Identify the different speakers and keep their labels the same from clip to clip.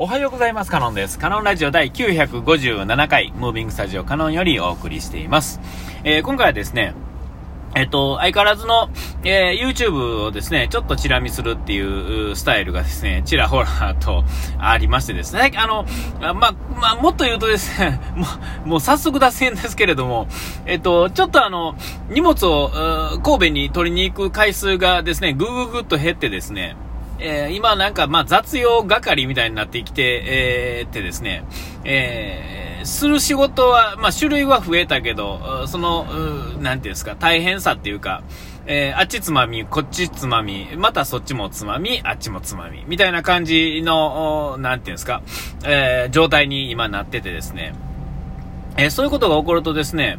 Speaker 1: おはようございます。カノンです。カノンラジオ第957回、ムービングスタジオカノンよりお送りしています。えー、今回はですね、えっと、相変わらずの、えー、YouTube をですね、ちょっとチラ見するっていうスタイルがですね、ちらほらとありましてですね、あの、ままあ、もっと言うとですね、もう、もう早速脱線ですけれども、えっと、ちょっとあの、荷物を、神戸に取りに行く回数がですね、ぐぐぐっと減ってですね、えー、今なんか、まあ、雑用係みたいになってきて、えー、てですね、えー、する仕事は、まあ、種類は増えたけど、その、なんていうんですか、大変さっていうか、えー、あっちつまみ、こっちつまみ、またそっちもつまみ、あっちもつまみ、みたいな感じの、なんていうんですか、えー、状態に今なっててですね、えー、そういうことが起こるとですね、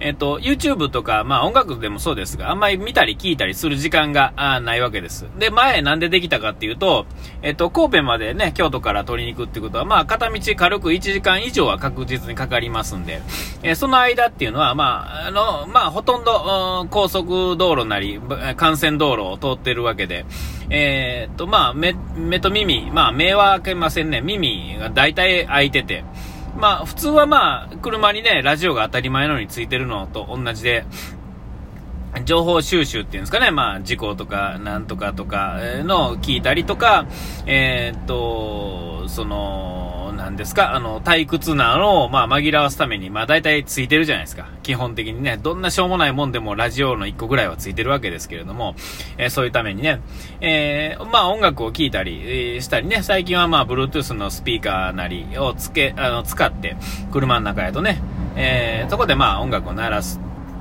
Speaker 1: えっ、と、YouTube とか、まあ音楽でもそうですが、あんまり見たり聞いたりする時間がないわけです。で、前なんでできたかっていうと、えっ、と、神戸までね、京都から取りに行くってことは、まあ片道軽く1時間以上は確実にかかりますんで、えー、その間っていうのは、まあ、あの、まあほとんど、高速道路なり、幹線道路を通ってるわけで、えっと、まあ目、目と耳、まあ目は開けませんね。耳が大体開いてて、まあ、普通はまあ、車にね、ラジオが当たり前のようについてるのと同じで、情報収集っていうんですかね、まあ、事故とか、なんとかとかの聞いたりとか、えー、っと、その、んですか、あの、退屈なのを、まあ、紛らわすために、まあ、大体ついてるじゃないですか。基本的にね、どんなしょうもないもんでもラジオの1個ぐらいはついてるわけですけれども、えー、そういうためにね、えー、まあ、音楽を聴いたり、えー、したりね、最近はまあ、Bluetooth のスピーカーなりをつけ、あの、使って、車の中やとね、えー、そこでまあ、音楽を鳴らす。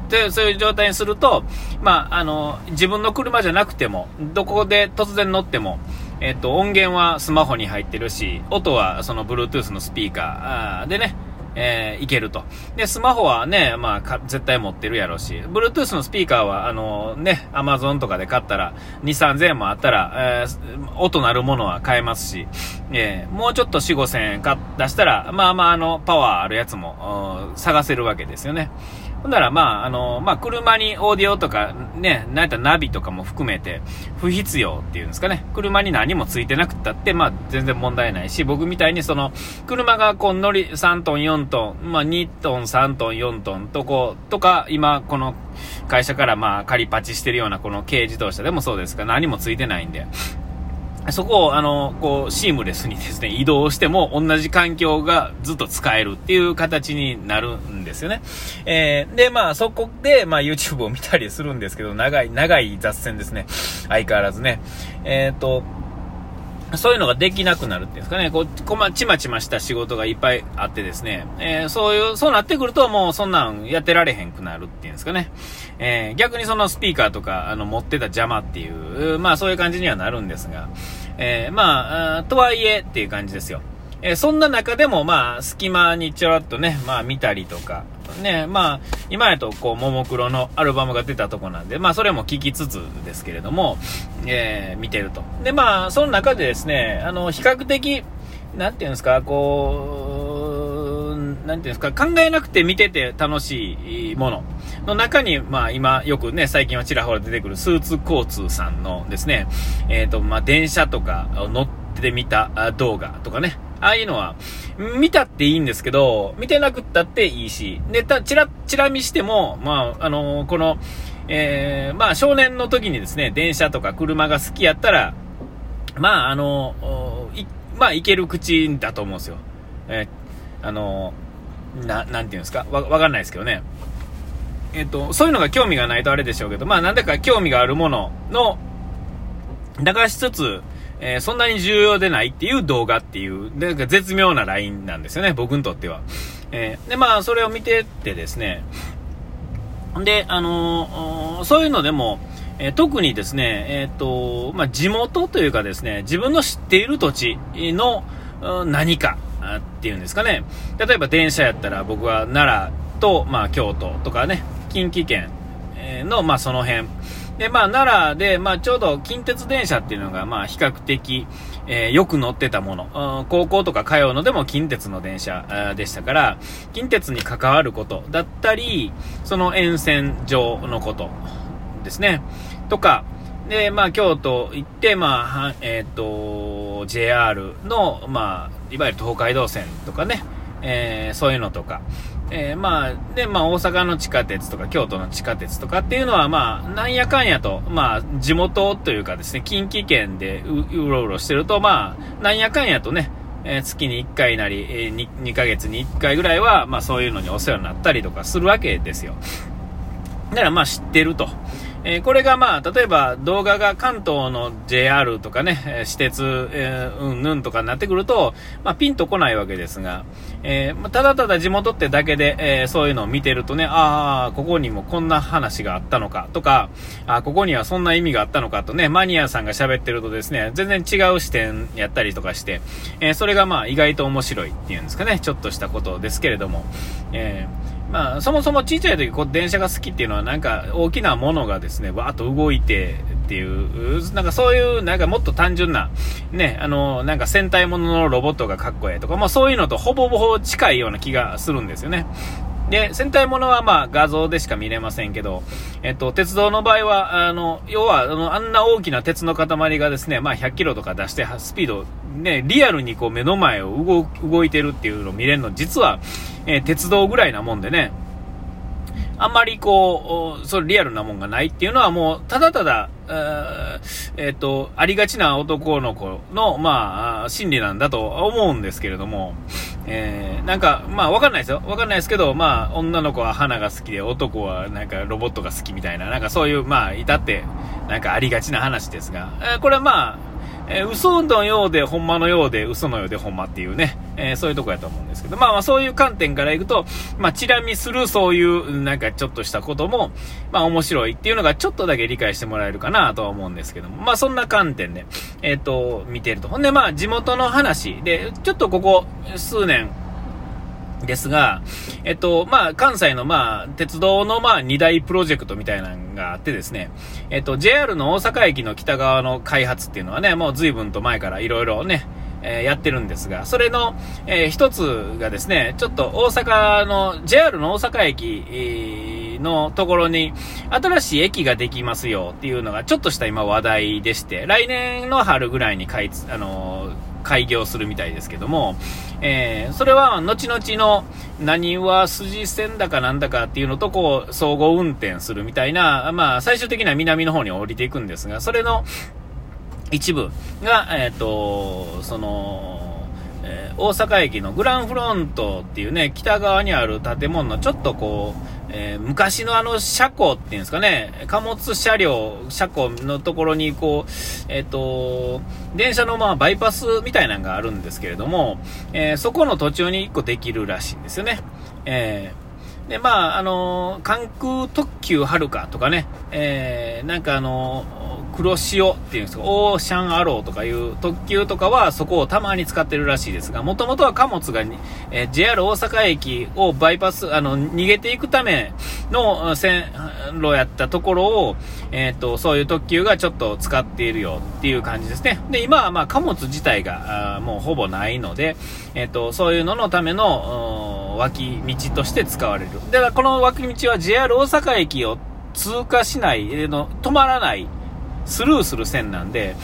Speaker 1: で、そういう状態にすると、まあ、あの、自分の車じゃなくても、どこで突然乗っても、えっと、音源はスマホに入ってるし、音はその Bluetooth のスピーカーでね、えー、いけると。で、スマホはね、まあ、絶対持ってるやろうし、Bluetooth のスピーカーは、あのね、Amazon とかで買ったら、2、3000円もあったら、えー、音鳴るものは買えますし、えー、もうちょっと4、5000円出したら、まあまあ、あの、パワーあるやつも、探せるわけですよね。ほんなら、まあ、あの、まあ、車にオーディオとか、ね、なんやったらナビとかも含めて、不必要っていうんですかね。車に何もついてなくったって、まあ、全然問題ないし、僕みたいにその、車がこう乗り、3トン、4トン、まあ、2トン、3トン、4トンとこう、とか、今、この会社からまあ、仮パチしてるようなこの軽自動車でもそうですが、何もついてないんで、そこを、あの、こう、シームレスにですね、移動しても同じ環境がずっと使えるっていう形になるんですよね。えー、で、まあ、そこで、まあ、YouTube を見たりするんですけど、長い、長い雑線ですね。相変わらずね。えっ、ー、と、そういうのができなくなるっていうんですかね、こう、こま、ちまちました仕事がいっぱいあってですね、えー、そういう、そうなってくるともうそんなんやってられへんくなるっていうんですかね。えー、逆にそのスピーカーとか、あの、持ってた邪魔っていう、まあそういう感じにはなるんですが、えー、まあ、とはいえっていう感じですよ。えそんな中でもまあ、隙間にちょろっとね、まあ見たりとか、ね、まあ、今やと、こう、ももクロのアルバムが出たとこなんで、まあ、それも聴きつつですけれども、えー、見てると。で、まあ、その中でですね、あの、比較的、なんていうんですか、こう、なんていうんですか、考えなくて見てて楽しいものの中に、まあ、今、よくね、最近はちらほら出てくるスーツ交通さんのですね、えっ、ー、と、まあ、電車とか乗ってみた動画とかね、ああいうのは、見たっていいんですけど、見てなくったっていいし、で、た、ちら、ちら見しても、まあ、あのー、この、えー、まあ、少年の時にですね、電車とか車が好きやったら、まあ、あのー、い、まあ、いける口だと思うんですよ。えー、あのー、な、なんていうんですか？わ、わかんないですけどね。えっ、と、そういうのが興味がないとあれでしょうけど、まあ、なんでか興味があるものの、流しつつ、えー、そんなに重要でないっていう動画っていう、なんか絶妙なラインなんですよね、僕にとっては。えー、で、まあ、それを見てってですね、で、あのー、そういうのでも、え特にですね、えっ、と、まあ、地元というかですね、自分の知っている土地の何かっていうんですかね。例えば電車やったら僕は奈良と、まあ、京都とかね、近畿圏の、まあ、その辺。で、まあ、奈良で、まあ、ちょうど近鉄電車っていうのが、まあ、比較的、えー、よく乗ってたもの、高校とか通うのでも近鉄の電車でしたから、近鉄に関わることだったり、その沿線上のことですね。とか、で、まあ、京都行って、まあ、えっ、ー、と、JR の、まあ、いわゆる東海道線とかね、えー、そういうのとか、えー、まあ、で、まあ、大阪の地下鉄とか、京都の地下鉄とかっていうのは、まあ、なんやかんやと、まあ、地元というかですね、近畿圏でうろうろしてると、まあ、なんやかんやとね、えー、月に1回なり、えー、2, 2ヶ月に1回ぐらいは、まあ、そういうのにお世話になったりとかするわけですよ。だから、まあ、知ってると。えー、これがまあ、例えば動画が関東の JR とかね、私鉄、えー、うんぬんとかになってくると、まあ、ピンとこないわけですが、えー、ただただ地元ってだけで、えー、そういうのを見てるとね、ああ、ここにもこんな話があったのかとか、あここにはそんな意味があったのかとね、マニアさんが喋ってるとですね、全然違う視点やったりとかして、えー、それがまあ意外と面白いっていうんですかね、ちょっとしたことですけれども、えーまあ、そもそも小さい時、こう、電車が好きっていうのは、なんか、大きなものがですね、わーっと動いてっていう、なんかそういう、なんかもっと単純な、ね、あの、なんか戦隊もののロボットがかっこええとか、まあそういうのとほぼほぼ近いような気がするんですよね。で、戦隊ものはまあ画像でしか見れませんけど、えっと、鉄道の場合は、あの、要は、あの、あんな大きな鉄の塊がですね、まあ100キロとか出して、スピード、ね、リアルにこう目の前を動動いてるっていうのを見れるの、実は、え、鉄道ぐらいなもんでね、あんまりこう、それリアルなもんがないっていうのはもう、ただただ、えっ、ー、と、ありがちな男の子の、まあ、心理なんだと思うんですけれども、えー、なんか、まあ、わかんないですよ。わかんないですけど、まあ、女の子は花が好きで、男はなんかロボットが好きみたいな、なんかそういう、まあ、いたって、なんかありがちな話ですが、えー、これはまあ、えー、嘘のようで、ほんまのようで、嘘のようで、ほんまっていうね、えー、そういうとこやと思うんですけど、まあまあそういう観点からいくと、まあチラ見するそういう、なんかちょっとしたことも、まあ面白いっていうのがちょっとだけ理解してもらえるかなとは思うんですけども、まあそんな観点で、えっ、ー、と、見てると。ほんでまあ地元の話で、ちょっとここ数年、ですが、えっと、まあ、関西の、まあ、鉄道の、まあ、二大プロジェクトみたいなのがあってですね、えっと、JR の大阪駅の北側の開発っていうのはね、もう随分と前からいろいろね、えー、やってるんですが、それの、えー、一つがですね、ちょっと大阪の、JR の大阪駅、のところに新しい駅ができますよっていうのがちょっとした今話題でして、来年の春ぐらいに開あの開業するみたいですけども、えー、それは後々の何は筋線だかなんだかっていうのとこう総合運転するみたいな、まあ最終的には南の方に降りていくんですが、それの一部が、えっ、ー、と、その、えー、大阪駅のグランフロントっていうね、北側にある建物のちょっとこう、えー、昔のあの車庫っていうんですかね、貨物車両、車庫のところにこう、えっ、ー、と、電車のまあバイパスみたいなのがあるんですけれども、えー、そこの途中に1個できるらしいんですよね。えー、で、まあ、あの関空特急はるかとかね、えー、なんかあの黒潮っていうんですか、オーシャンアローとかいう特急とかはそこをたまに使ってるらしいですが、もともとは貨物が、えー、JR 大阪駅をバイパス、あの、逃げていくための線路やったところを、えっ、と、そういう特急がちょっと使っているよっていう感じですね。で、今はまあ貨物自体があもうほぼないので、えっ、と、そういうののための脇道として使われる。だからこの脇道は JR 大阪駅を通過しない、の止まらないスルーする線なんで、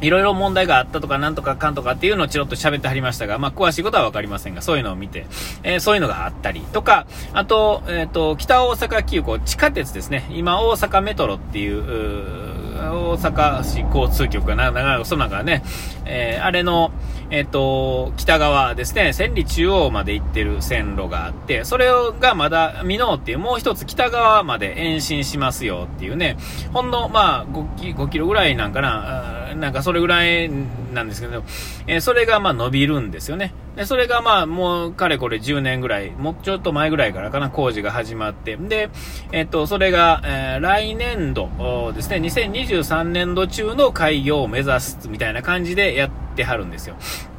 Speaker 1: いろいろ問題があったとか、なんとかかんとかっていうのをチロッと喋ってはりましたが、まあ、詳しいことはわかりませんが、そういうのを見て、えー、そういうのがあったりとか、あと、えっ、ー、と、北大阪急行、地下鉄ですね。今、大阪メトロっていう、う大阪市交通局がな、なかその中ね、えー、あれの、えっ、と、北側ですね、千里中央まで行ってる線路があって、それがまだ、美濃っていうもう一つ北側まで延伸しますよっていうね、ほんの、まあ5、5キロぐらいなんかな、なんかそれぐらいなんですけど、えー、それがまあ伸びるんですよね。で、それがまあもうかれこれ10年ぐらい、もうちょっと前ぐらいからかな、工事が始まって、で、えっ、と、それが、えー、来年度ですね、2023年度中の開業を目指すみたいな感じでやってはるんですよ。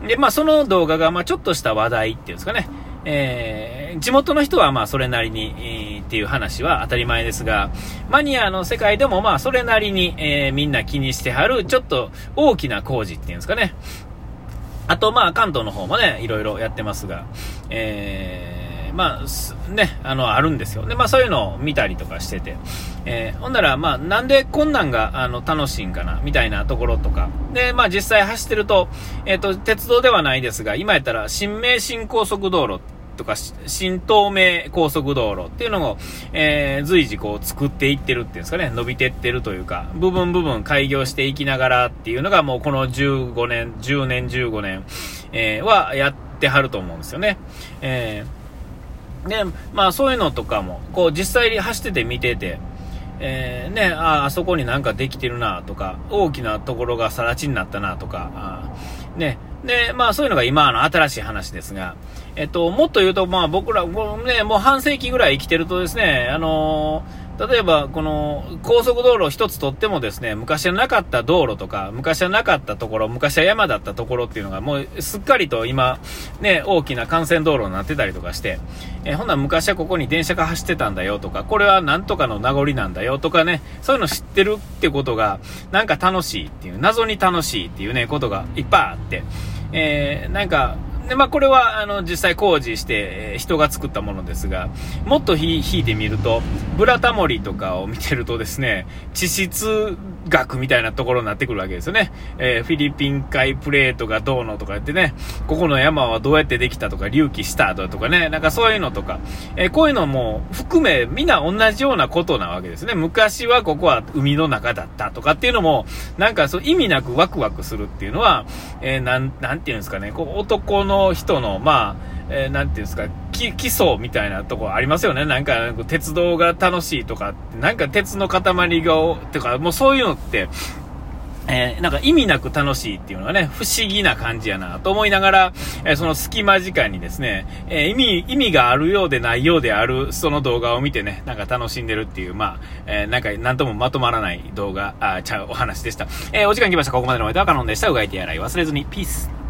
Speaker 1: で、まあその動画がまあちょっとした話題っていうんですかね、えー、地元の人はまあそれなりに、えー、っていう話は当たり前ですが、マニアの世界でもまあそれなりに、えー、みんな気にしてはる、ちょっと大きな工事っていうんですかね。あとまあ関東の方もね、いろいろやってますが、えー、まあ、ね、あの、あるんですよ。で、まあそういうのを見たりとかしてて、えー、ほんなら、まあ、なんでこんなんが、あの、楽しいんかな、みたいなところとか。で、まあ実際走ってると、えっ、ー、と、鉄道ではないですが、今やったら、新名新高速道路とか、新東名高速道路っていうのを、えー、随時こう作っていってるっていうんですかね、伸びてってるというか、部分部分開業していきながらっていうのがもうこの15年、10年、15年、えー、はやってはると思うんですよね。えー、で、まあそういうのとかも、こう実際に走ってて見てて、えー、ね、あ、あそこになんかできてるなとか、大きなところが更地になったなとか、あね、で、まあそういうのが今の新しい話ですが、えっと、もっと言うと、まあ僕ら、ね、もう半世紀ぐらい生きてるとですね、あの例えば、この高速道路一つとってもですね、昔はなかった道路とか、昔はなかったところ、昔は山だったところっていうのが、もうすっかりと今、ね、大きな幹線道路になってたりとかして、えほんな昔はここに電車が走ってたんだよとか、これはなんとかの名残なんだよとかね、そういうの知ってるってことが、なんか楽しいっていう、謎に楽しいっていうね、ことがいっぱいあって、えー、なんか、で、まあ、これは、あの、実際工事して、え人が作ったものですが、もっと引いてみると、ブラタモリとかを見てるとですね、地質学みたいなところになってくるわけですよね。えー、フィリピン海プレートがどうのとか言ってね、ここの山はどうやってできたとか、隆起したとかね、なんかそういうのとか、えー、こういうのも含め、みんな同じようなことなわけですね。昔はここは海の中だったとかっていうのも、なんかそう意味なくワクワクするっていうのは、えー、なん、なんていうんですかね、こう男の人の、まあ、えー、ていうんですか、基礎みたいなとこありますよね。なんか、鉄道が楽しいとか、なんか鉄の塊が、とか、もうそういうのって、えー、なんか意味なく楽しいっていうのがね、不思議な感じやなと思いながら、えー、その隙間時間にですね、えー、意味、意味があるようでないようである、その動画を見てね、なんか楽しんでるっていう、まあ、えなんか、なんともまとまらない動画、あ、ちゃうお話でした。えお時間来ました。ここまでのお相手はカノンでした。うがいてやらい忘れずに。ピース。